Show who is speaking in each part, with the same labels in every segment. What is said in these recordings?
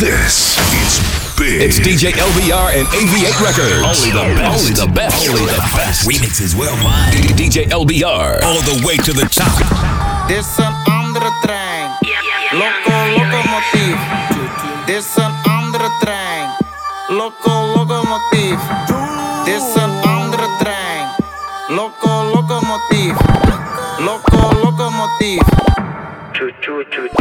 Speaker 1: This is big.
Speaker 2: It's DJ LBR and AV8 Records.
Speaker 3: Only the best.
Speaker 2: Only the best.
Speaker 3: Only the best. Remixes worldwide.
Speaker 2: DJ LBR.
Speaker 3: All the way to the top.
Speaker 4: Dit is een andere trein. Loco, locomotief. Dit is een andere trein. Loco, locomotief. Dit is een andere trein. Loco, locomotief. Loco, locomotief. Choo choo choo choo. Choo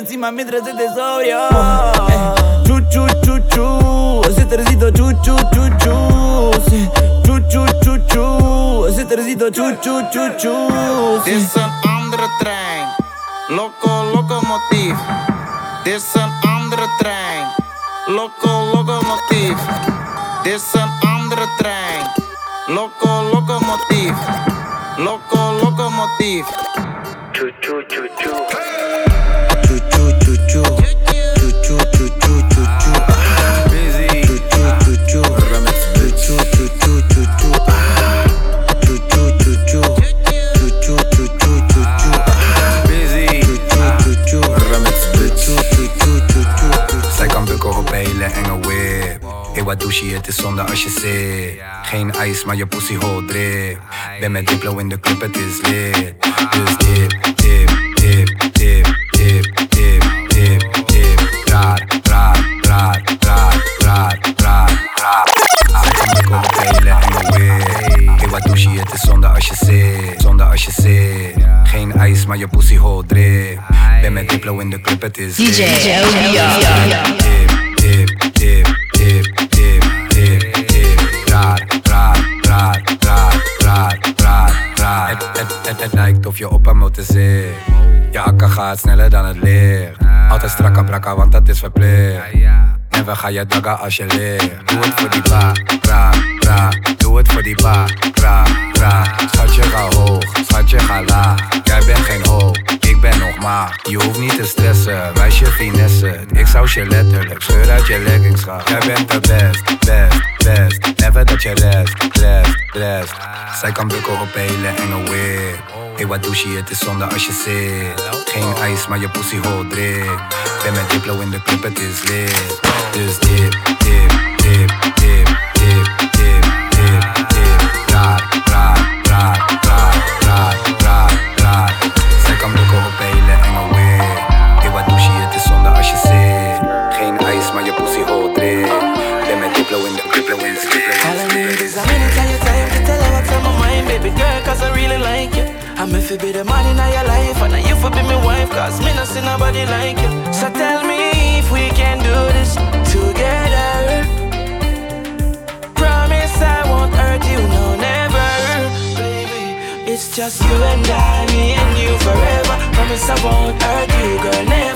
Speaker 5: encima mientras estés sobrio. Chu, chu, chu, chu. Ese tercito, chu, chu, chu, chu. Chu, chu, chu, chu. Ese tercito, chu, chu, chu, chu.
Speaker 4: This an undertrain. Loco, locomotive. This an undertrain. Loco, locomotive. This an undertrain. Loco, locomotive. Loco, locomotive.
Speaker 6: Chu, chu, chu, chu. Hele enge whip. Hey, wat douche, het is zonde als je zit. Geen ijs, maar je pussy hole drip. Ben met Diplo in de club, het is lit. Dus dip, dip, dip, dip, dip, dip, dip, dip. Raar, raar, raar, raar, raar, raar, raar. Bukken op hele enge whip. Hey, wat douche, het is zonde als je zit. Zonde als je zit. Geen ijs, maar je pussy hole drip. Ben met Diplo in de club, het is.
Speaker 7: DJ
Speaker 6: Dip, dip, dip, dip, dip, dip, dip. Raar, raar, raar, raar, raar, raar. Het, lijkt of je op een motor zit. Je akka gaat sneller dan het licht. Altijd strakka brakka, want dat is verplicht. Never ga je dagga als je ligt. Doe het voor die ba, ra, ra. Doe het voor die ba, ra, ra. Schatje ga hoog, schatje ga laag. Jij bent geen hoog, ik ben nog maag. Je hoeft niet te stressen, wijs je finesse. Ik zou je letterlijk scheur uit je leggings gaan. Jij bent de best, best, best. Never dat je rest, rest, rest. Zij kan bukken op hele enge whip. Hey, wat douche, het is zonde als je zit. Geen ijs, maar je pussy drip. Ben met Diplo in de club, het is lit. Dus dip, dip, dip, dip, dip, dip, dip, dip. Raar, raar, raar, raar, raar, raar, raar. Zij kan bukken op hele enge whip. Hey, wat douche, het is zonde als je zit. Geen ijs, maar je pussy drip. Ben met Diplo in de club, het is lit.
Speaker 5: All I need is a minute of your time to tell her what's on my mind, baby girl, cause I really like you. I'm if be the man in your life, and you for be my wife, cause me not see nobody like you. So tell me if we can do this together. Promise I won't hurt you, no, never. Baby, it's just you and I, me and you forever. Promise I won't hurt you, girl, never.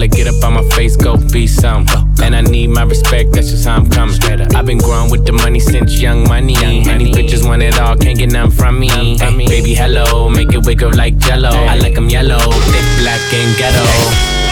Speaker 8: Tell her get up on my face, go be some. And I need my respect, that's just how I'm coming. I've been growing with the money since young money. Money bitches want it all, can't get none from me. Hey, baby, hello, make it wiggle like jello. I like them yellow, thick, black, and ghetto.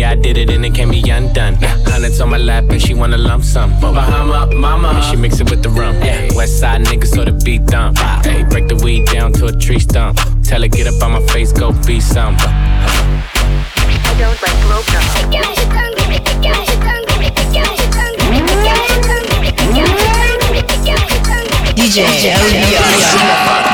Speaker 8: yeah, I did it and it can't be undone. Hundreds on my lap and she wanna lump sum. Bahama, mama. And she mix it with the rum. Yeah. West side niggas so the beat dump. Hey, break the weed down to a tree stump. Tell her, get up on my face, go be some.
Speaker 9: I don't like low DJ, DJ, DJ, DJ.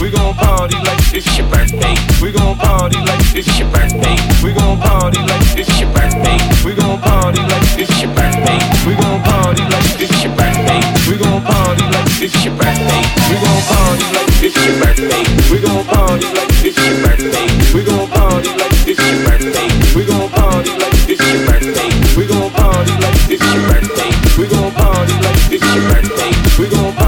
Speaker 9: We gon' party like it's your birthday. We gon' party like it's your birthday. We gon' party like it's your birthday. We gon' party like it's your birthday. We gon' party like it's your birthday. We gon' party like it's your birthday. We gon' party like it's your birthday. We gon' party like it's your birthday. We gon' party like it's your birthday. We gon' party like it's your birthday. We gon' party like it's your birthday. We gon' party like it's your birthday. We gon' party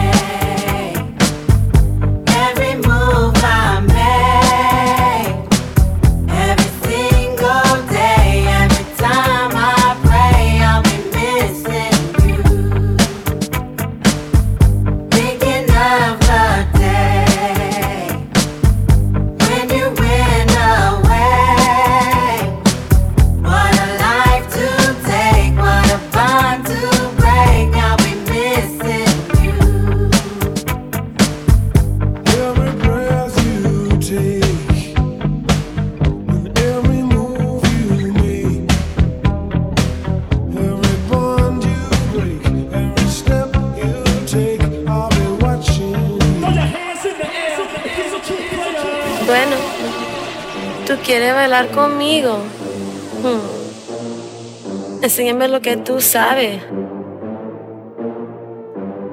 Speaker 10: Conmigo? Hmm. Enséñame lo que tú sabes.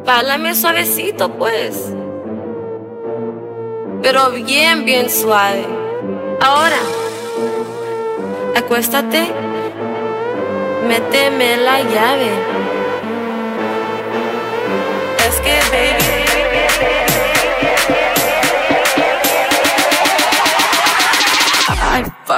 Speaker 10: Báilame suavecito, pues. Pero bien, bien suave. Ahora, acuéstate. Méteme la llave. Es que, baby.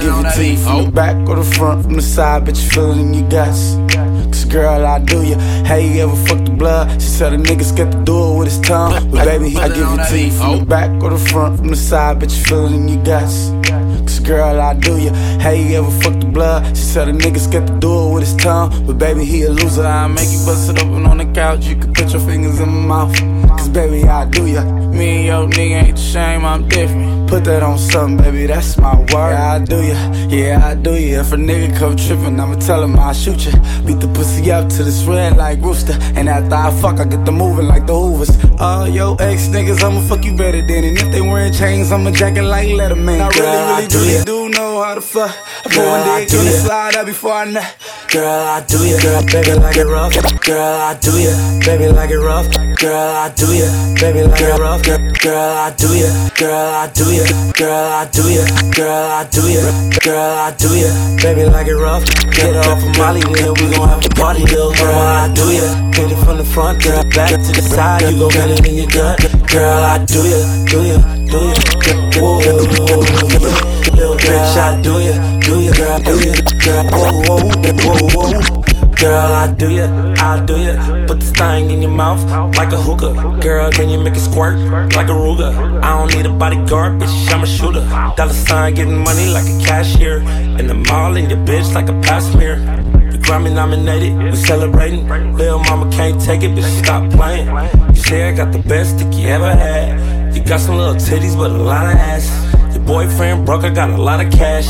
Speaker 11: give it to you from the back or the front, from the side, but you feel it in your guts. Cause
Speaker 12: girl, I do you. Hey, you ever fuck the blood? She said a nigga scared to do it with his tongue. But baby, I give you teeth from the oh. back or the front, from the side, bitch, you feel it in your guts. Cause girl, I do you. Hey, you ever fuck the blood? She said a nigga scared to do it with his tongue. But baby, he a loser. I make you bust it open on the couch. You can put your fingers in my mouth. Cause baby, I do ya. Me and your nigga ain't the same, I'm different. Put that on something, baby, that's my word. Yeah, I do ya. Yeah, I do ya. If a nigga come trippin', I'ma tell him I'll shoot ya. Beat the pussy up to this red like rooster. And after I fuck, I get the moving like the Hoovers. All yo, ex niggas, I'ma fuck you better than. And if they wearin' chains, I'ma jacket like Letterman. I really, really, really do know how to fuck. I put one dick on the slide out before I nut. Girl, I do ya, girl, baby, like it rough. Girl, I do ya, baby, like it rough. Girl, I do ya, baby, like it rough. Girl, girl, I do ya, girl, I do ya, girl, I do ya, girl, I do ya, girl, I do ya, baby, like it rough. Get off of Molly, then we gon' have a party, little girl. I do ya, hit it from the front, girl, back to the side, you gon' feel it in your gut. Girl, I do ya, do ya, do ya, whoa, little bitch, I do ya, do ya, girl, do ya, girl, whoa, whoa, whoa, whoa. Girl, I do ya, I do ya. Put this thing in your mouth like a hookah. Girl, can you make it squirt like a Ruger? I don't need a bodyguard, bitch, I'm a shooter. Dollar sign getting money like a cashier. In the mall, in your bitch like a passenger. We Grammy nominated, we celebrating. Lil' mama can't take it, bitch, stop playing. You say I got the best dick you ever had. You got some little titties, but a lot of ass. Boyfriend broke, I got a lot of cash.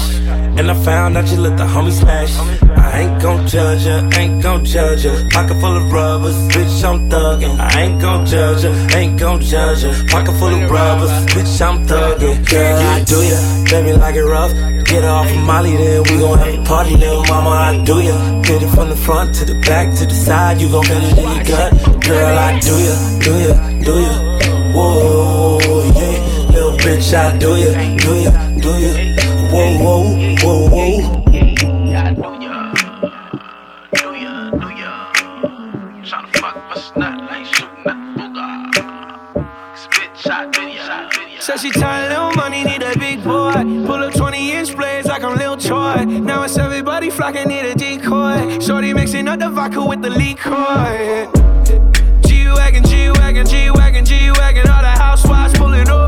Speaker 12: And I found out you let the homie smash. I ain't gon' judge ya, ain't gon' judge ya. Pocket full of rubbers, bitch, I'm thuggin'. I ain't gon' judge ya, ain't gon' judge ya. Pocket full of rubbers, bitch, I'm thuggin'. Girl, I do ya, baby, like it rough. Get her off of Molly, then we gon' have a party, little mama, I do ya. Hit it from the front to the back to the side, you gon' feel it in your gut. Girl, I do ya, do ya, do ya. Whoa, bitch, I do ya, do ya, do ya. Whoa, whoa, whoa, whoa.
Speaker 5: Said she tired, little money, need a big boy. Pull up 20 inch blades like I'm Lil Troy. Now it's everybody flocking, need a decoy. Shorty mixing up the vodka with the liquor. G Wagon, G Wagon, G Wagon, G Wagon. All the housewives pulling up.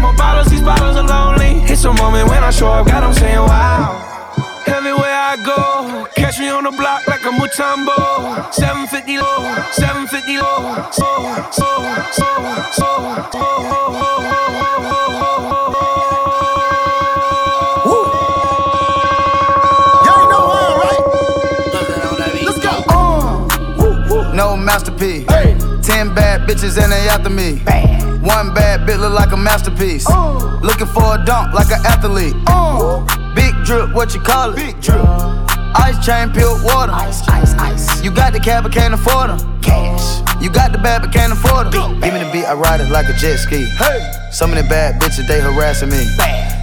Speaker 5: More bottles, these bottles are lonely. It's a moment when I show up, God, I'm saying wow. Everywhere I go, catch me on the block like a Mutombo. 750 low, 750 low. So, so, so, so, so.
Speaker 12: No masterpiece. Ten bad bitches and they after me. One bad bitch look like a masterpiece. Oh. Looking for a dunk like an athlete. Oh. Big drip, what you call it? Big drip. Ice chain, peeled water. Ice, ice, ice. You got the cab, but can't afford them. Cash. You got the bad, but can't afford them. Give me the beat, I ride it like a jet ski. Hey. Some of the bad bitches, they harassing me.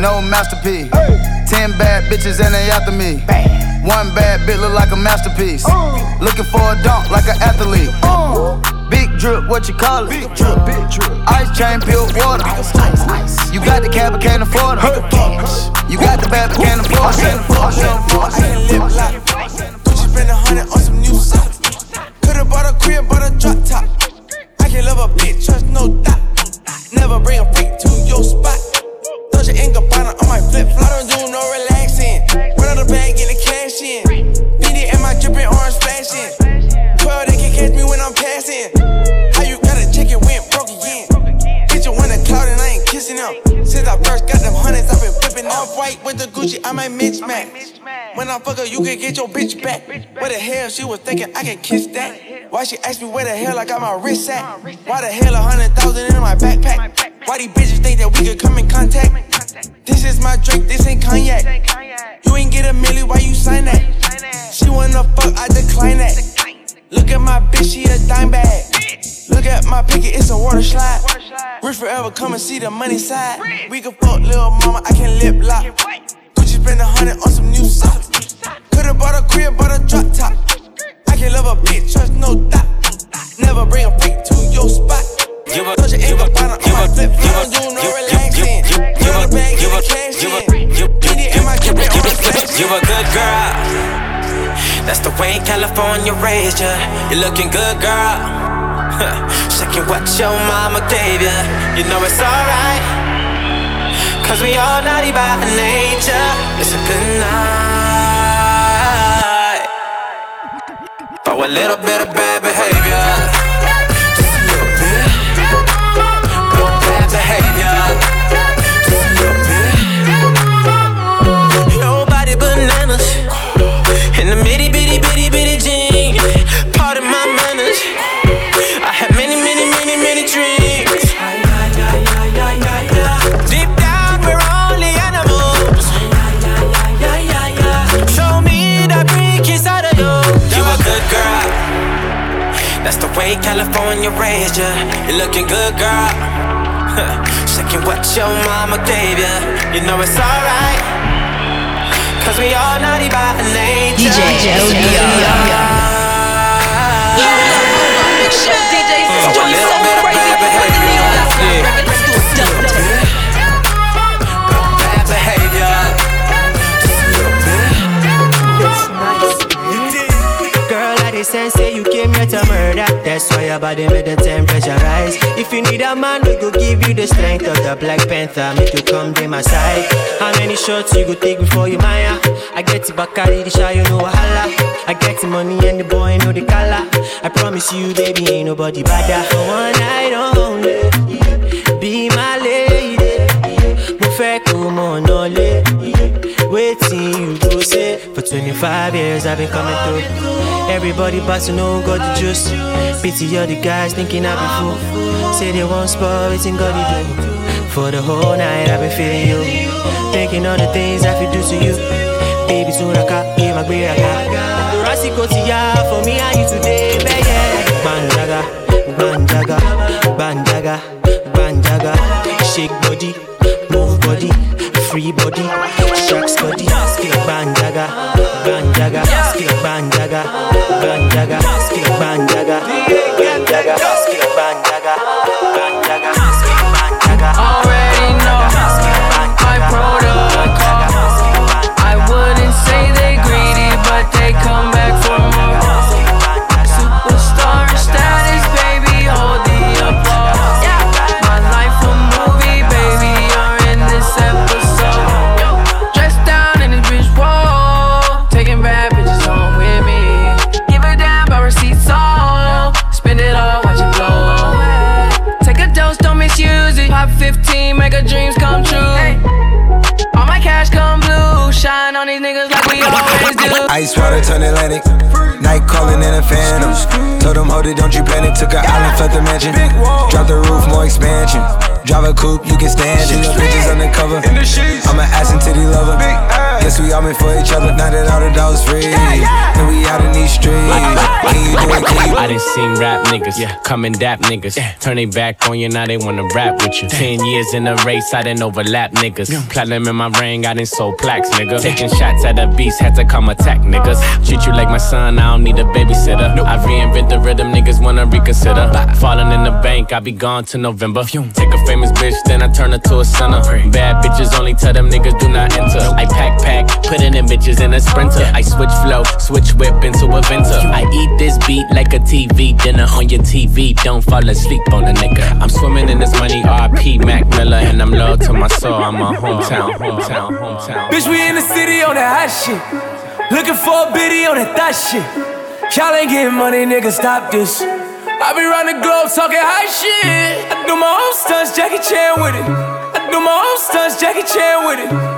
Speaker 12: No masterpiece. Ten bad bitches and they after me. One bad bitch look like a masterpiece. Uh. Looking for a dunk like an athlete. Uh. Big drip, what you call it? Big drip, big drip. Ice chain, peeled water. Ice, ice, ice. You got the cab, but can't afford it. You got the bad, but can't afford it.
Speaker 13: Gucci spend a hundred on some new socks. Could've bought a crib, bought a drop top. I can love a bitch, trust no doubt. Never bring a freak to your spot. Dolce and Gabbana on my flip flop. I don't do no relaxing. Run out the bag, get the cash in. BD and my dripping orange flashing. 12, they can catch me when I'm passing. kissing. Since I first got them hundreds, I've been flipping off white with the Gucci, I might mismatch. When I fuck her, you can get your bitch back. What the hell she was thinking I can kiss that? Why she asked me where the hell I got my wrist at? Why the hell a hundred thousand in my backpack? Why these bitches think that we could come in contact? This is my drink, this ain't cognac. You ain't get a milli, why you sign that? She wanna fuck, I decline that. Look at my bitch, she a dime bag. Look at my picket, it's a water slide. Rich forever, come and see the money side. We can fuck little mama, I can lip lock. Gucci spend a hundred on some new socks. Could've bought a crib, bought a drop top. I can love a bitch, trust no doubt. Never bring a freak to your spot.
Speaker 6: Give a,
Speaker 13: Touch it in
Speaker 6: give a,
Speaker 13: the bottom, on my
Speaker 6: a,
Speaker 13: flip
Speaker 6: give a,
Speaker 13: phone, do no
Speaker 6: give-
Speaker 13: relaxing.
Speaker 6: give-
Speaker 13: the bag,
Speaker 6: give a,
Speaker 13: cash
Speaker 6: give a,
Speaker 13: in.
Speaker 6: give-
Speaker 13: Get it in my
Speaker 6: give-
Speaker 13: grip,
Speaker 6: give-
Speaker 13: on the flash.
Speaker 6: You a good girl. That's the way California raised ya. You're looking good, girl. Shaking what your mama gave ya. You know it's alright. Cause we all naughty by nature. It's a good night. For a little bit of bad behavior. Way California raised ya. You're looking good, girl. Shaking what your mama gave ya. You know it's alright. Cause we all naughty by nature.
Speaker 14: DJ
Speaker 6: It's a good
Speaker 14: LBR.
Speaker 6: night.
Speaker 14: DJ
Speaker 6: For a little
Speaker 15: sense say you came here to murder. That's why your body made the temperature rise. If you need a man, we go give you the strength of the Black Panther. Make you come to my side. How many shots you go take before you maya? I get the Bacardi, the shy, you know wahala. I get the money and the boy know the color. I promise you, baby, ain't nobody better. One night only, be my lady. Mo fẹ́. Waiting you say For 25 years I've been coming through. Everybody but to know got the juice. Pity all the guys thinking I be fool. Say they won't spoil it God they do. For the whole night I've been feeling you. Thinking all the things I could do to you. Baby soon I got yeah my got Rasico Tia for me and you today baby. Banjaga, banjaga, banjaga, banjaga. Shake body, move body, free body. Shark study, skill bandaga, bandaga, skill bandaga, bandaga, skill bandaga, bandaga, skill bandaga, bandaga, skill bandaga.
Speaker 16: Already know my protocol. I wouldn't say they greedy, but they come back for more.
Speaker 17: Ice water turn Atlantic. Night calling in a phantom. Told them, hold it, don't you panic. Took an island, left the mansion. Drop the roof, more expansion. Drive a coupe, you can stand it. Bitches undercover. I'm an ass and titty lover. Guess we all meant for each other. Now that all the dogs free. And we out in these streets. Can you do it? Can you?
Speaker 8: I done seen rap niggas come and dap niggas. Turn they back on you, now they wanna rap with you. Ten years in a race, I didn't overlap niggas. Platinum in my ring, I done sold plaques, nigga. Taking shots at the beast, had to come attack niggas. Treat you like my son, I don't need a babysitter. I reinvent the rhythm, niggas wanna reconsider. Falling in the bank, I be gone to November. Take a famous bitch, then I turn her to a sinner. Bad bitches only tell them niggas do not enter. I pack pack, putting them bitches in a sprinter. I switch flow, switch whip into a venter. I eat this beat like a TV dinner on your TV. Don't fall asleep on a nigga. I'm swimming in this money, RP Mac Miller, and I'm loyal to my soul. I'm a hometown, hometown, hometown.
Speaker 18: Bitch, we in the city on that hot shit. Looking for a biddy on that thot shit. Y'all ain't getting money, nigga, stop this. I be round the globe talking high shit. I do my own stunts, Jackie Chan with it. I do my own stunts, Jackie Chan with it.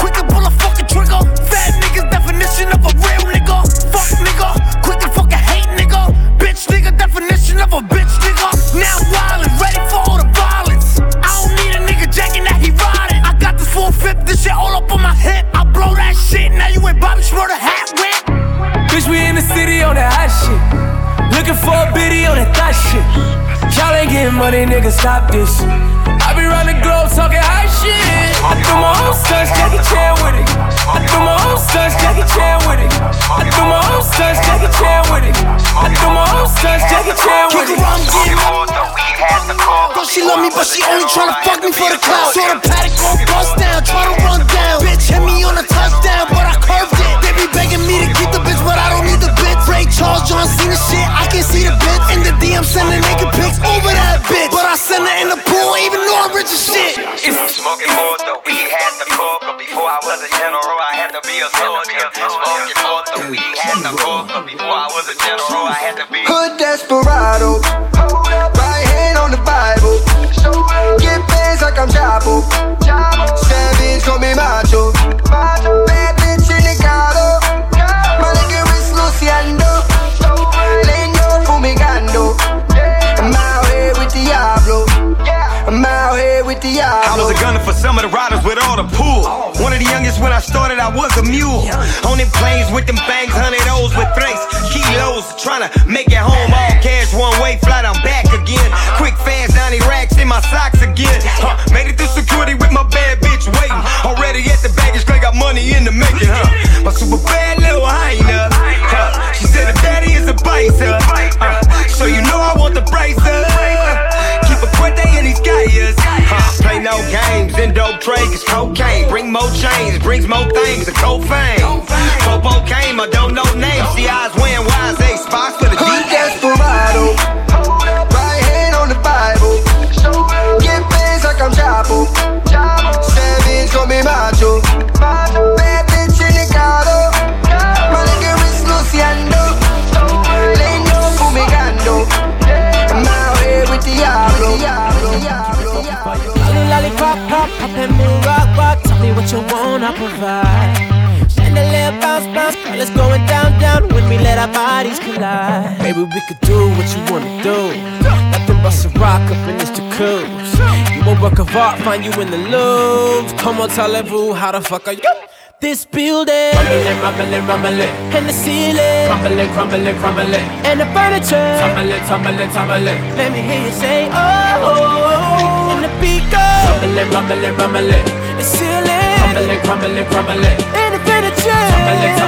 Speaker 14: now you ain't Bobby Shmurda hat whip.
Speaker 18: Bitch, we in the city on that hot shit. Looking for a biddy on that thot shit. Y'all ain't getting money, nigga, stop this. I be round the globe talking high shit. I do my own stunts, Jackie Chan with it. I do my own stunts, Jackie Chan with it. I do my own stunts, Jackie Chan with it. I do my own stunts, Jackie Chan with it.
Speaker 14: Girl, she love me, but she only tryna fuck me for the clout. So the paddock gon' bust down, try to run down. Bitch hit me on a touchdown, but I curved it. They be begging me to keep the bitch, but I don't need the bitch. Ray Charles, John Cena shit, I can see the bitch. In the DM, sending naked pics over that bitch. But I send her in the pool, even though I'm rich as shit.
Speaker 19: Smoking more the weed had the coke. Before I was a general, I had to be a soldier. Smoking more the weed had the coke. Before I was a general, I had to be.
Speaker 20: Hood desperado.
Speaker 21: I was a mule. On them planes with them bangs, hundred O's with thrace. Kilos, trying to make it home. All cash, one way flight, I'm back again. Quick, fast, 90 racks in my socks again. Huh, made it through security with my bad bitch waiting. Already at the baggage claim, got money in the making, huh? My super bad little hyena. Huh, she said the daddy is a biter. Uh, so you know I want the bracer. No games in dope trade, cause cocaine bring more chains, brings more things, a cold fame. Popo came, I don't know names. See eyes wearing wise, they spots for the DA.
Speaker 20: desperado.
Speaker 15: What you wanna provide. Chandelier bounce, bounce, girl, it's going down, down when we let our bodies collide.
Speaker 7: Baby, we could do what you wanna do. Nothing but some rock up in this jacuzzi. You a work of art, find you in the Louvre. Come on, tell everyone how the fuck are you? This building, rumbling, rumbling, rumbling, and the ceiling, crumbling, crumbling, crumbling, and the furniture, tumbling, tumbling, tumbling. Let me hear you say, oh, oh, oh. and the beat goes, rumbling, rumbling, rumbling, the ceiling, crumbling, crumbling, crumbling, and the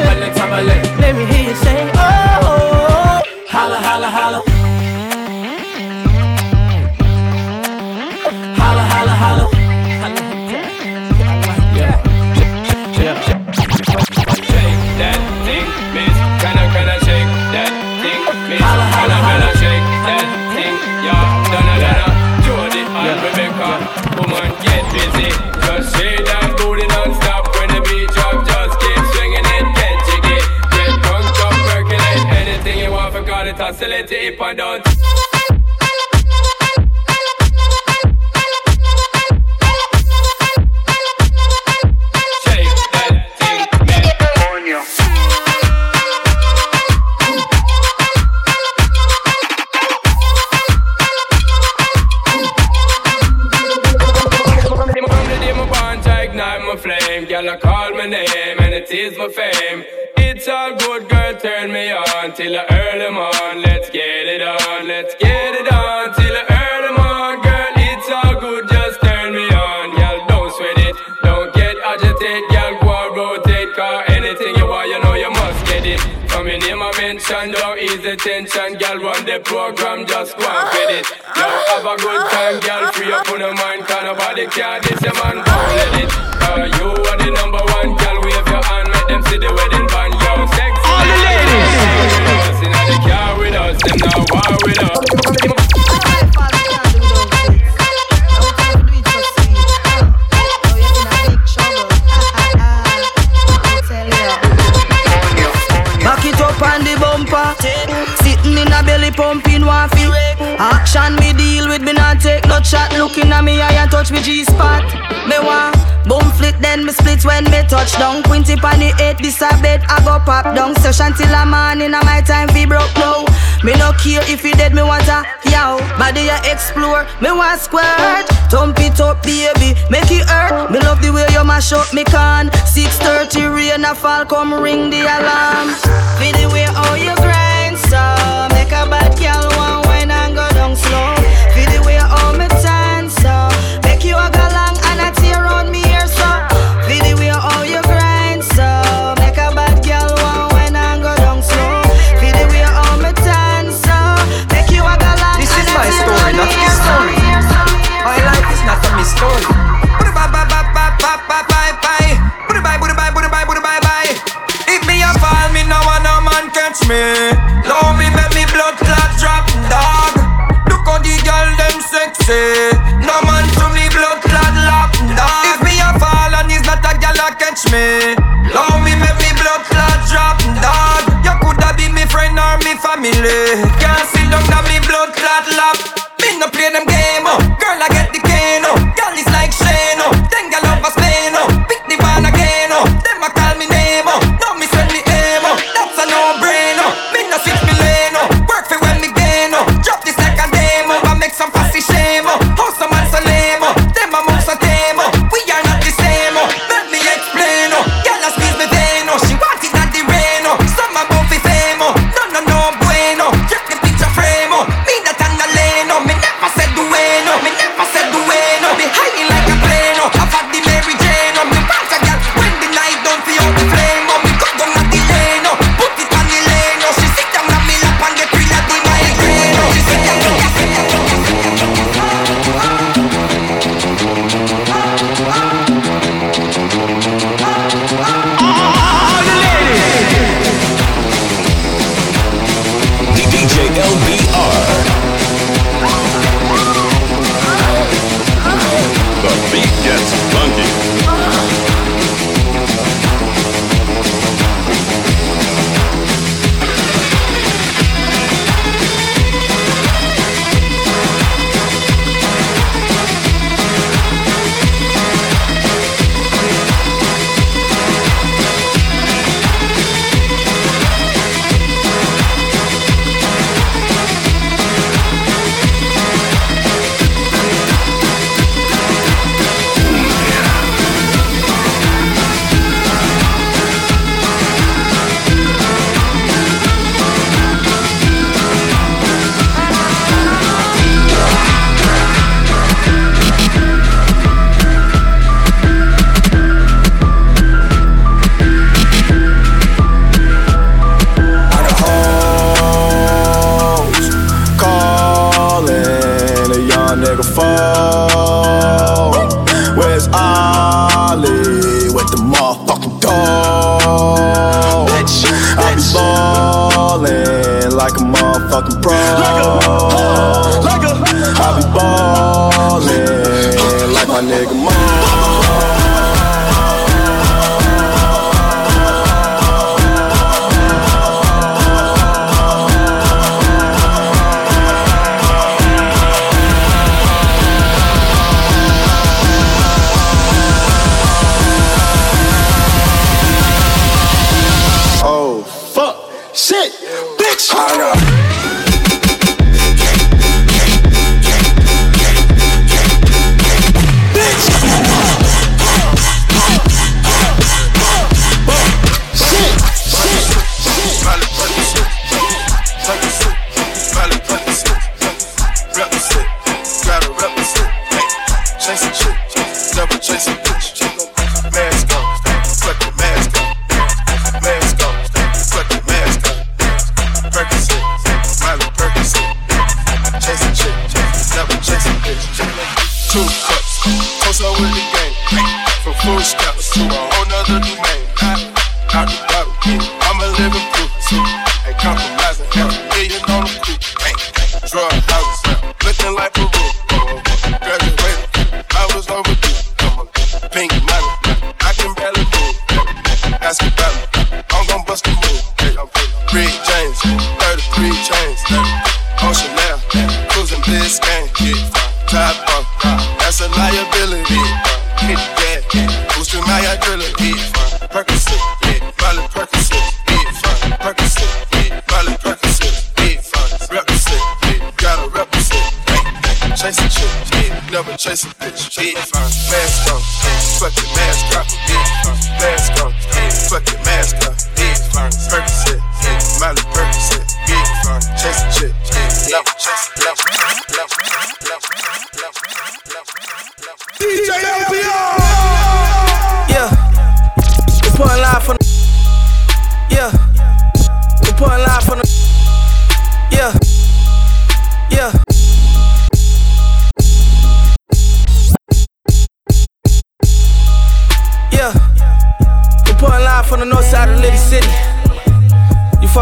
Speaker 9: it,
Speaker 22: then me split when me touch down. Quinty pan the eight, this a bed, I go pop down. Session till a man in a my time fi broke now. Me no care if he dead, me want a yow. Body I explore, me want squirt. Tump it up, baby, make it hurt. Me love the way you mash up me can. 6:30 rain a fall, come ring the alarm. Feel the way all you grind, so make a bad girl
Speaker 13: want. me. Love me, make me blood clot drop, dog. Look how the girl them sexy.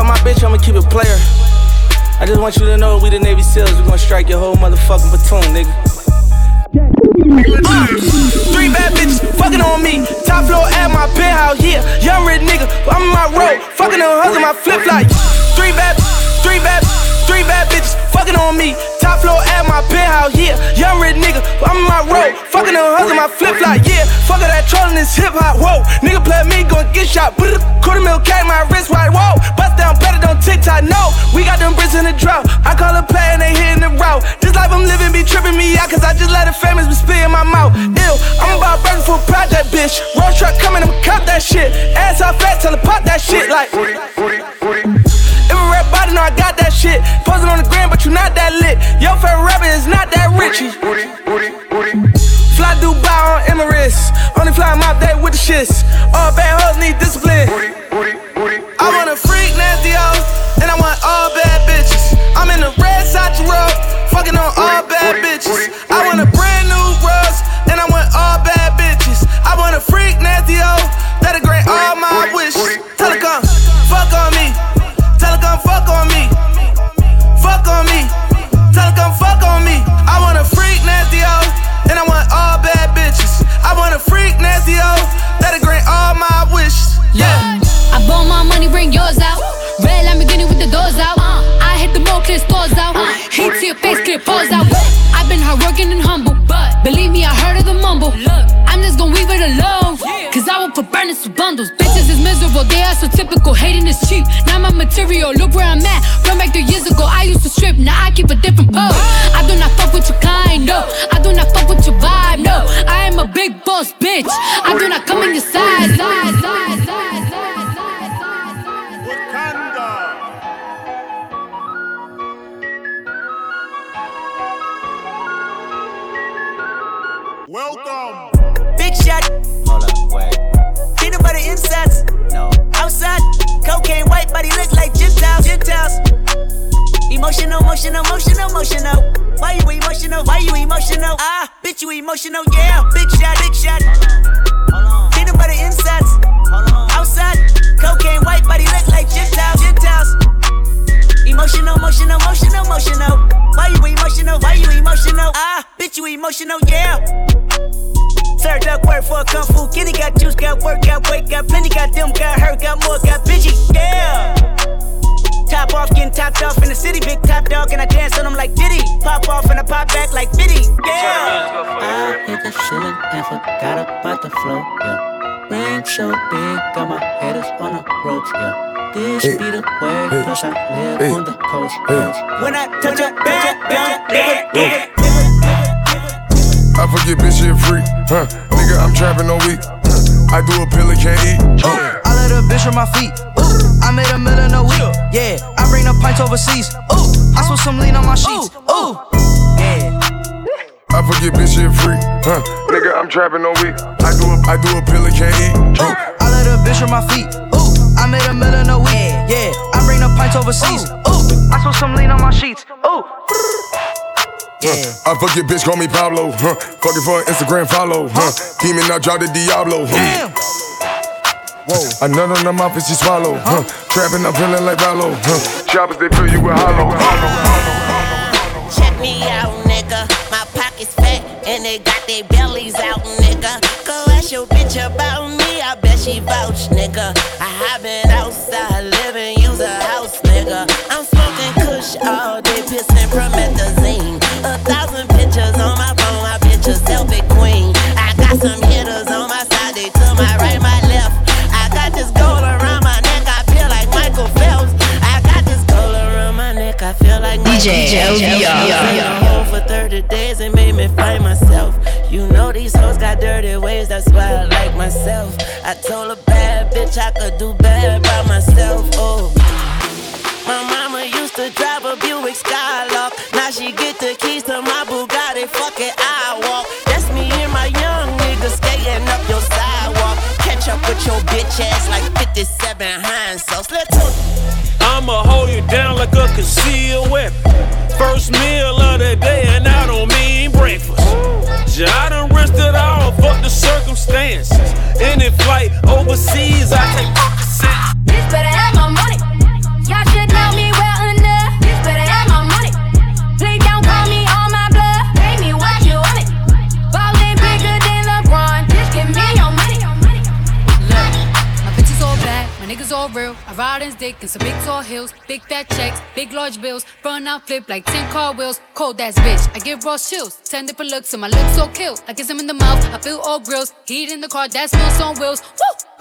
Speaker 23: Fuck
Speaker 24: my bitch,
Speaker 13: I'ma keep it player. I just want you to know we the Navy SEALs. We gonna strike your whole motherfucking platoon, nigga. Uh, three bad bitches fucking on me. Top floor at my penthouse, yeah. Young red nigga, I'm in my road. Fucking on hustle, my flip like. Three bad, three bad, three bad bitches fucking on me. Top floor at my penthouse, yeah. Young red nigga, I'm in my road. Fucking on hustle, my flip like, yeah. Fuck that trolling this hip hop, whoa. Nigga play me, gon' get shot. Quarter mil K, my wrist wide, whoa. Bust down better, don't TikTok, no. We got them bricks in the drought. I call a play and they hitting the route. This life I'm living be tripping me out, cause I just let the famous be spit in my mouth. Ew, I'm about burning for pride that bitch. Road truck coming, I'ma cop that shit. Ass off fat, tell her pop that shit like. Rap body, know I got that shit. Posing on the gram, but you not that lit. Your favorite rapper is not that rich. Fly Dubai on Emirates. Only fly my day with the shits. All bad hoes need discipline. I want a freak nasty hoe, and I want all bad bitches. I'm in the red Sachi road, fucking on all bad bitches. I want a brand new rose, Yeah.
Speaker 25: I bought my money, bring yours out. Red Lamborghini with the doors out. Uh, I hit the mall, clear stores out. Uh, Heat to your face, clear pores out. I've been hardworking and humble, but believe me, I heard of the mumble. I'm just gonna leave it alone, cause I will put burners to bundles. Bitches is miserable, they are so typical. Hating is cheap, not my material. Look where I'm at. Run back three years ago, I used to strip, now I keep a different pose. I do not fuck with your kind, no. I do not fuck with your vibe, no. I am a big boss bitch. I do not come in your size,
Speaker 26: emotional, yeah.
Speaker 27: Plus I live
Speaker 28: Hey.
Speaker 27: on the coast,
Speaker 28: Hey.
Speaker 26: When I touch a bad gun, nigga,
Speaker 28: I forget bitch shit free, huh? Nigga, I'm trapping all week. I do a pill and can't eat. Uh.
Speaker 29: I let a bitch on my feet. Ooh, I made a million a week. Yeah, I bring the pints overseas. Ooh, I spilled some lean on my sheets. Ooh, yeah.
Speaker 28: I forget bitch shit free, huh? Nigga, I'm trapping all week. I do a, I do a pill and can't eat. Uh.
Speaker 29: I let a bitch on my feet. Ooh, I made a million a week. Yeah, I bring the pints overseas. Ooh, I spilled some lean on my sheets. Ooh.
Speaker 28: Huh. I fuck your bitch, call me Pablo. Huh. Fuck it for an Instagram follow. Huh. Demon, I drop the Diablo. Huh. Whoa. I nut on the mouth and she swallow. Huh. Trapping, I'm feeling like Rollo. Huh. Choppers, they fill you with hollow.
Speaker 30: Check me out, nigga. My pockets fat and they got their bellies out, nigga. Go ask your bitch about me, I bet she vouch, nigga. I have been outside living, use a house, nigga. I'm smoking kush all day, pissing promethazine. A thousand pictures on my phone, I bitch a selfie queen. I got some hitters on my side, they to my right, my left. I got this gold around my neck, I feel like Michael Phelps. I got this gold around my neck, I feel like Michael
Speaker 31: DJ
Speaker 30: Phelps.
Speaker 31: LBR.
Speaker 30: I was in the hole for 30 days and made me find myself. You know these hoes got dirty ways, that's why I like myself. I told a bad bitch I could do bad by myself. Your bitch ass like 57 Heinz sauce. Let's talk.
Speaker 32: I'ma hold you down like a concealed weapon. First meal of the day, and I don't mean breakfast. Ja, I done risked it all, fuck the circumstances. Any flight overseas, I take
Speaker 25: some big tall heels, big fat checks, big large bills. Run out, flip like 10 car wheels. Cold ass bitch, I give raw chills. 10 different looks, and my lips so kill. I kiss him in the mouth, I feel all grills. Heat in the car, that smells on wheels. Woo!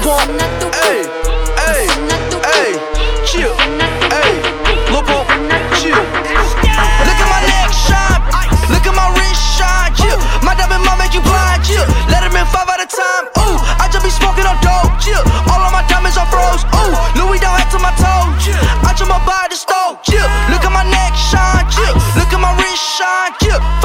Speaker 29: Lil hey, hey, hey, chill, hey, Pump, chill. Look at my neck shine, look at my wrist shine, chill. My diamond mom make you blind, chill. Let him in five at a time, ooh. I just be smoking on dope, chill. All of my diamonds are froze, ooh. Louis down head to my toe, chill. I just my body stove, chill. Look at my neck shine, chill. Look at my wrist shine, chill.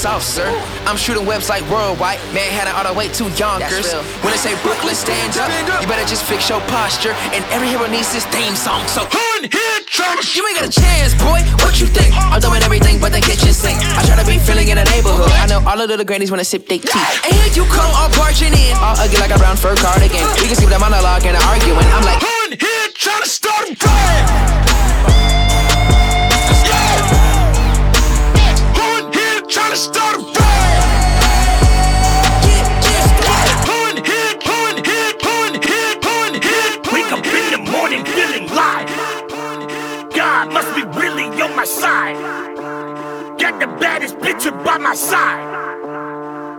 Speaker 29: Flying saucer. I'm shooting webs like worldwide. Manhattan all the way to Yonkers. When they say Brooklyn, stand up. You better just fix your posture. And every hero needs his theme song. So who in here trust you ain't got a chance, boy. What you think? I'm doing everything but the kitchen sink. I try to be feeling in the neighborhood. I know all of the little grannies wanna sip their tea. And here you come, all barging in. All ugly like a brown fur cardigan. We can skip the monologue and arguing. I'm like,
Speaker 14: Who in here, trying to start a fight.
Speaker 33: Up in the morning feeling live. God must be really on my side. Got the baddest up by my side.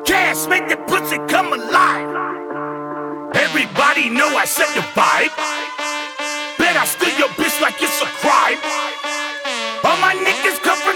Speaker 33: Cash make the pussy come alive.
Speaker 28: Everybody know I set the vibe. Bet I steal your bitch like it's a crime. All my niggas come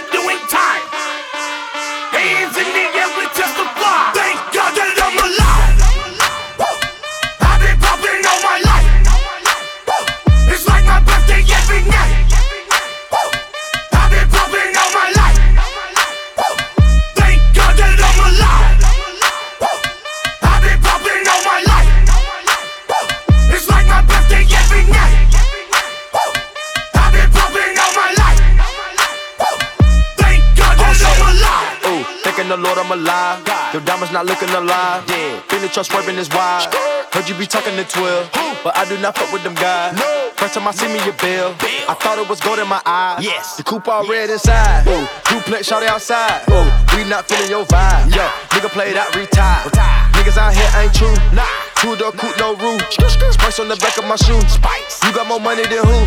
Speaker 31: the Lord I'm alive. Your diamonds not looking alive. Dead. Feeling trust swerving is wide. Heard you be talking to 12, but I do not fuck with them guys. First time I see me, your bill. I thought it was gold in my eyes. Yes. The coupe all red inside. Ooh, duplex shot outside. Ooh, we not feeling your vibe. Yo, nigga play that retire. Niggas out here ain't true. Nah. Two door coupe, no roof. Spice on the back of my shoe. Spice. You got more money than who?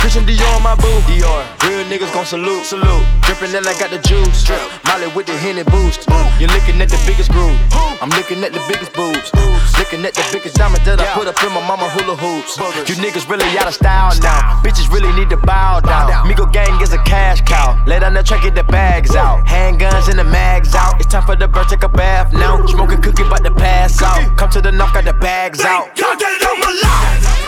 Speaker 31: Christian Dior on my boo. Dior. Real niggas gon' salute. Salute. Drippin' and I got the juice. Drip. Molly with the Henny boost. You're looking at the biggest groove. I'm looking at the biggest boobs. Looking at the biggest diamond that I put up in my mama hula hoops. You niggas really out of style now. Bitches really need to bow down. Migo gang is a cash cow. Lay down the track, get the bags out. Handguns and the mags out. It's time for the bird, take a bath now. Smoking cookie, about to pass out. Come to the knock, got the bags out.
Speaker 28: God that I'm alive. I've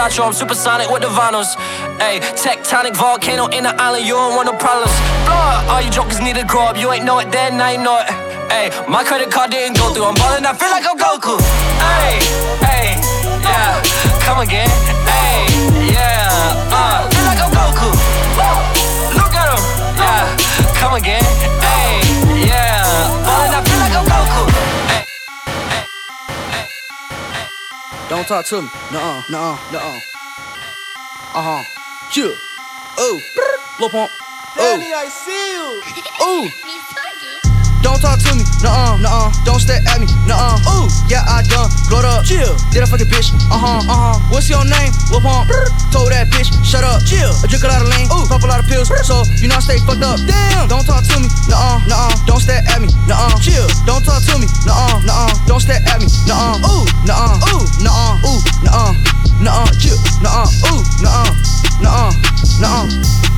Speaker 34: borracho. I'm supersonic with the vinyls. Hey, tectonic volcano in the island. You don't want no problems. Blow. All you jokers need to grow up. You ain't know it then, now you know it. Hey, my credit card didn't go through. I'm ballin'. I feel like I'm Goku. Hey, hey, yeah. Come again. Hey, yeah. Uh, feel like I'm Goku. Look at him. Yeah. Come again. Hey, yeah. Ballin'. I
Speaker 29: Don't talk to me. Nuh-uh, nuh-uh, nuh-uh. Uh-huh. Chill. Oh. Lil Pump. Oh.
Speaker 13: I see you.
Speaker 29: Ooh. Don't talk to me, nuh-uh, nuh-uh. Don't stare at me, nuh-uh. Ooh, yeah, I done, glowed up. Chill, did I fuck a bitch? Uh-huh, uh-huh. What's your name? Lil Pump. Told that bitch, shut up. Chill, I drink a lot of lean, ooh, pop a lot of pills, so you know I stay fucked up. Damn, don't talk to me, nuh-uh, nuh-uh. Don't stare at me, nuh-uh. Chill, don't talk to me, nuh-uh, nuh-uh. Don't stare at me, nuh-uh. Ooh, nuh-uh, ooh, nuh-uh, ooh, nuh-uh. Nuh-uh, chill, nuh-uh, ooh, nuh-uh, nuh-uh, nuh-uh.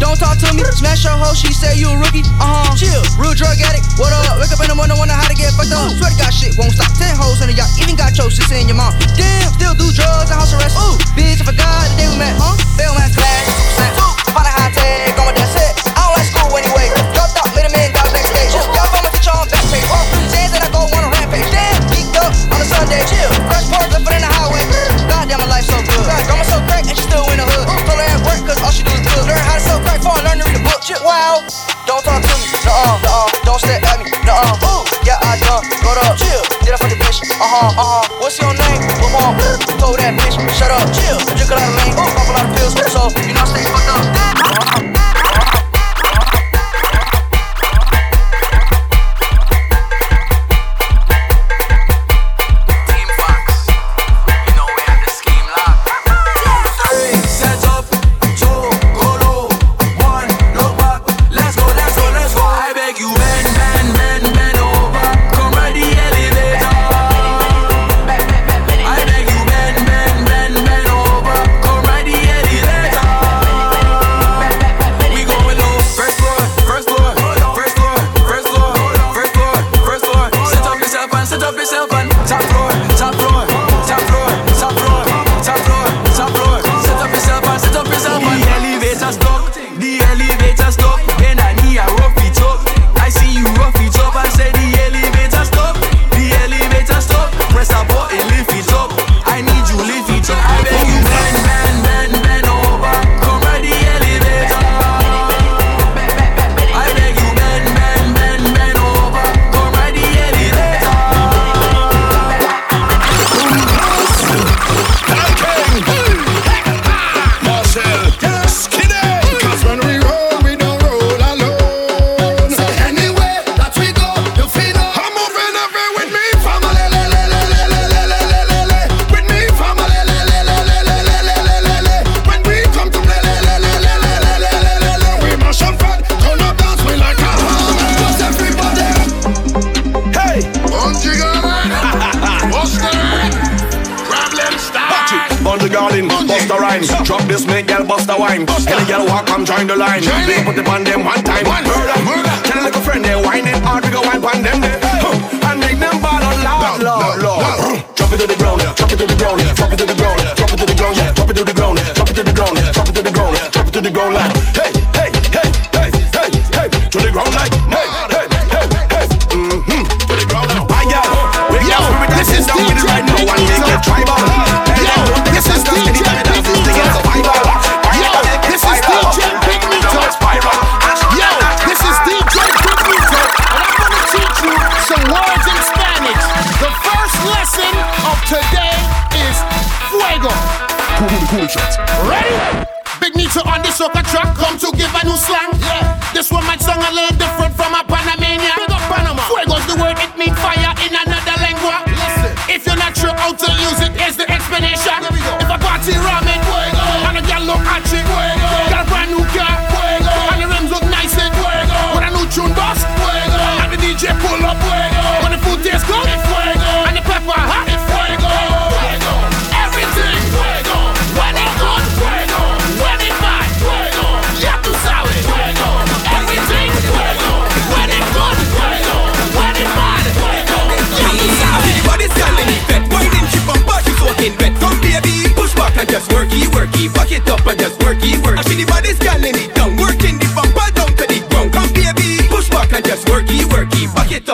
Speaker 29: Don't talk to me, smash your hoe, she say you a rookie, uh-huh. Chill, real drug addict, what up? Wake up in the morning, wonder how to get fucked up. Swear to God, shit won't stop. Ten hoes in the yacht, even got your sister in your mom. Damn, still do drugs and house arrest. Ooh, bitch, I forgot the day we met, huh? Fail math class, 2%. Ooh, find a high tag, going that set. I don't like school anyway. Dropped out, made a man down backstage. Y'all from teacher on back page. Oh, saying that I go on a rampage. Damn, geeked up on a Sunday. Chill, Chill, wow. Don't talk to me, nuh-uh, nuh-uh. Don't stare at me, nuh-uh. Ooh, yeah, I done, got up. Chill, did I fuck a bitch? Uh-huh, uh-huh. What's your name? On. Told that bitch, shut up. Chill, I drink a lot of lean, pop a lot of pills, so you know I stay fucked up.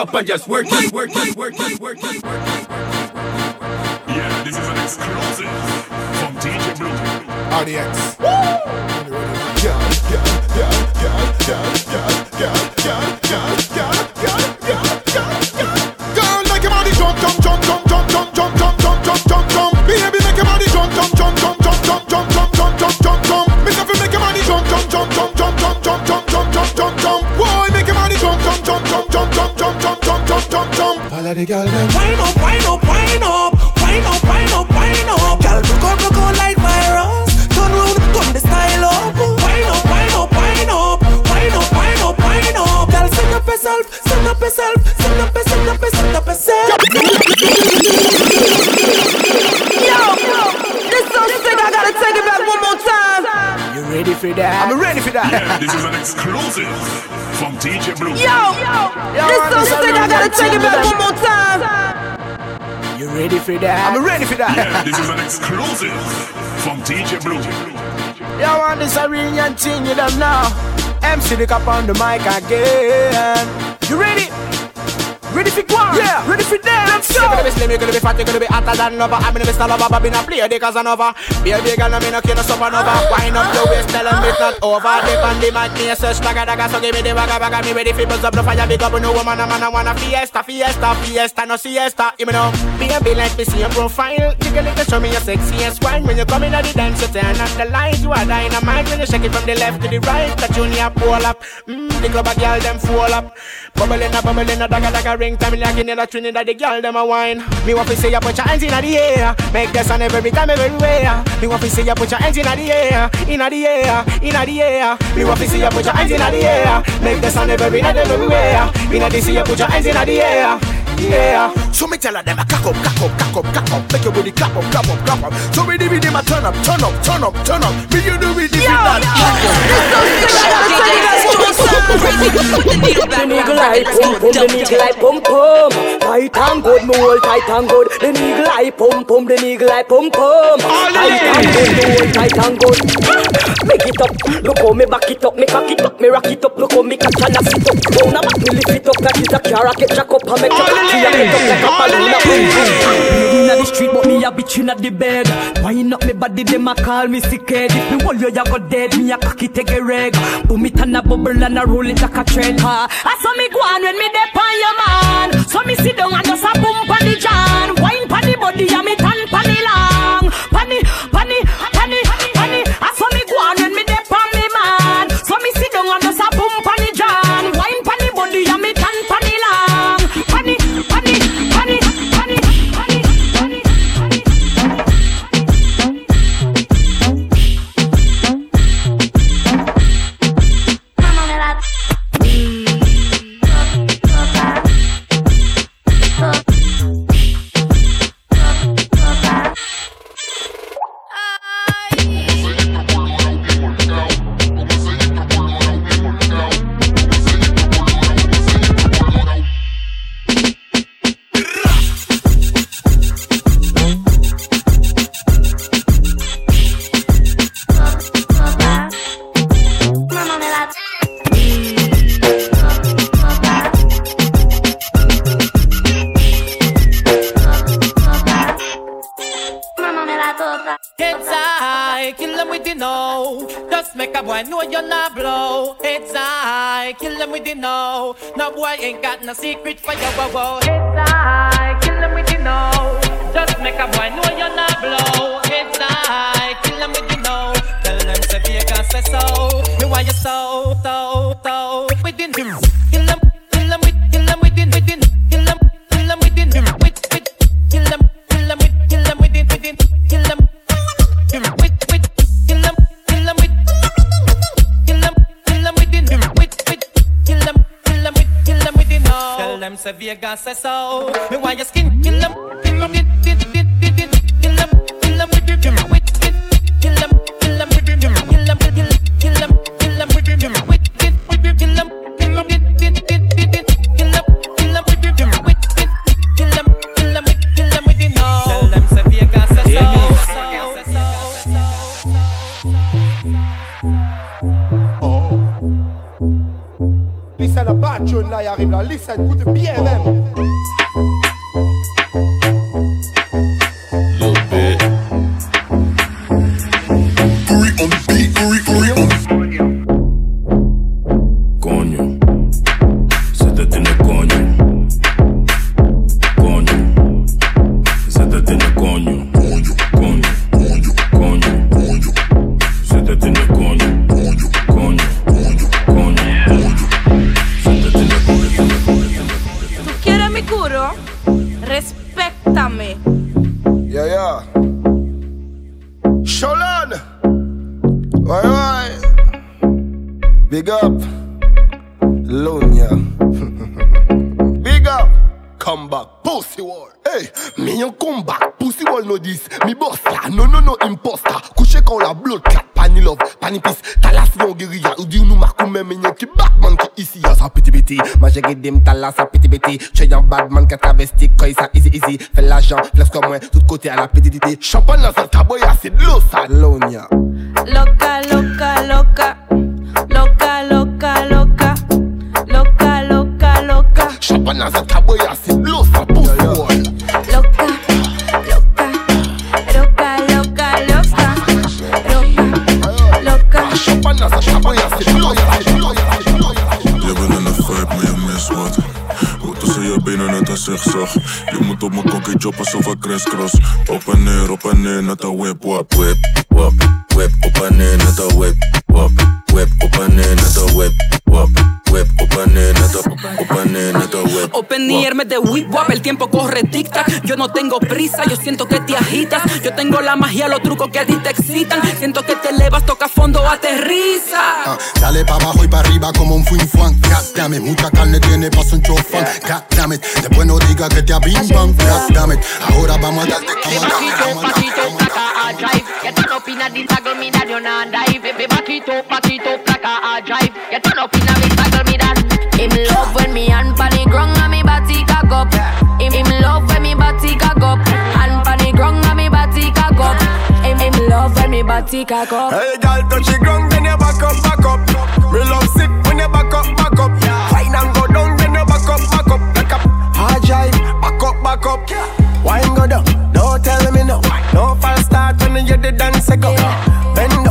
Speaker 35: Worky. Back it up and just worky, worky, worky, worky.
Speaker 33: Yeah, this is an exclusive from DJ Blue.
Speaker 1: RDX. Girl, All of the girl them.
Speaker 5: Wind up, wind up, wind up, wind up, wind up, wind up. Girl, broke out, broke out like virus. Turn round, turn the style up. Wind up, wind up, wind up, wind up, wind up, wind up. Girl, send up yourself,
Speaker 36: that.
Speaker 33: Yeah, this is an exclusive from DJ Blue.
Speaker 5: Yo, this so sick. I gotta take it back one more time.
Speaker 36: You ready for that? I'm ready for that.
Speaker 33: Yeah, this is an exclusive from DJ Blue.
Speaker 36: You want this a reunion thing, you don't know. MC the up on the mic again. You ready? Ready for one? Yeah, ready for dance. You're gonna be slim, you're gonna be fat, you're gonna be hotter than lover. I'm gonna be star lover, but be not play the Casanova. Be a big girl, no me no kill no supernova. Wind up your waist, tell them it's not over. Dip on the mic, me a search dagga dagga. So give me the bagga bagga, me ready for buzz up the fire. Big up, no woman, a man, I wanna fiesta, fiesta, fiesta, no siesta. You know, baby, let me see your profile. Jiggle it, show me your sexiest wine. When you come in at the dance, you turn up the light. You are dynamite when you shake it from the left to the right. The junior pull up, mmm, the club a girl them fall up. Bubbling a bubbling a dagga dagga ring time like in the Trinidad the girl them a wine. Me want to see you put your hands in the air, make the sun every time everywhere. Me want to see you put your hands in the air, in the air, in the air. Me want to see you put your hands in the air, make the sun every night everywhere. Me want to see you put your hands in the air. Yeah. So me tell her them a cock up, cock up, cock up, cock up, make your body clap up, clap up, clap up. So me do with them a turn up, turn up, turn up, turn up. Me you do with them that.
Speaker 5: The nigga like pum pum, the nigga like pum pum. Tight and good, me hold tight and good. The nigga like pum pum, the nigga like pum pum. Tight and good, me hold tight and good. Make it up, look how me back it up, me cock it up, me rock it up. Look how me catch and I sit up. Down a back me lift it up like it's a car. I get jack up and make it up. See I get up like a balloon. a boom boom. Inna the street, but me a bitch inna the bed. Wind up me body, them a call me sick head. If me hold you, you go dead. Me a cocky take a reg. Boom it and a bubble and a roll it like a trend. I saw me go on when me dip on your man. So me sit down and just a boom
Speaker 36: with the know. No boy ain't got no secret for you, whoa, whoa. It's I, kill them with the know. Just make a boy know you're not blow. It's I, kill them with the know. Tell them say Vegas say so. Me want you so, so, so. With the say Vegas so. Me want your skin, kill them,
Speaker 13: bizi, fè l'ajan, flex kon mwen, tout kote a la
Speaker 37: PDDD Champon nan san kaboy
Speaker 13: asid, lo sa
Speaker 9: Lo kokkie choppen alsof ik crisscross. Op en neer, op en neer, net een whip, whip, wap, whip. Op en neer, net een whip, wap, whip. Op en neer, net een whip, wap, whip. Neer, net een whip.
Speaker 38: Open y hermes de whip wap, el tiempo corre tic tac. Yo no tengo prisa, yo siento que te agitas. Yo tengo la magia, los trucos que a ti te excitan. Siento que te elevas, toca fondo, aterriza.
Speaker 39: Ah, dale pa' abajo y pa' arriba como un fuin fuan. God damn it, mucha carne tiene paso un chofán. God damn it, después no diga que te abimban. God damn it, ahora vamos a darte
Speaker 40: Back it up, like a the toggle, me that you not dive. Baby, back it up, back it up like a drive. You turn up me
Speaker 41: hand pan the ground and me body cock up. Him, him love when me body cock up. Hand pan the ground and me body cock up. Him, him love when me body cock up.
Speaker 13: Hey, girl, touch the ground, then you back up, back up. Me love sick when you back up, back up. Fine and go down, then you back up, back up. Like a hard drive, back up, back up. Wine go down, don't tell me no. No false start when you the dance go. Bend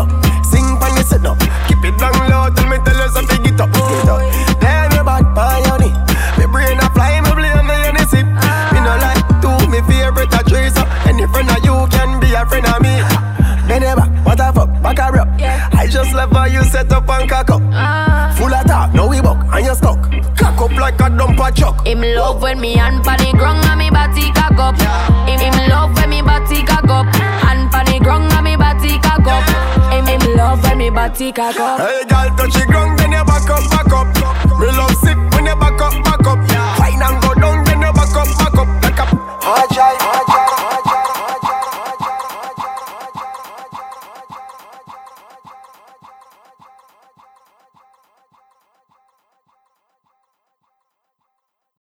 Speaker 13: back a up. I just love how you set up and cock up. Ah. Full of talk, now we buck and you stuck. Cock up like a dumper truck.
Speaker 41: Him love when me hand pan the ground and me body cock up. Him, him love when me body cock up. Hand pan the ground and me body cock up. Him, him love when me body cock up.
Speaker 13: Hey, girl, touch the ground, then you back up, back up. Me love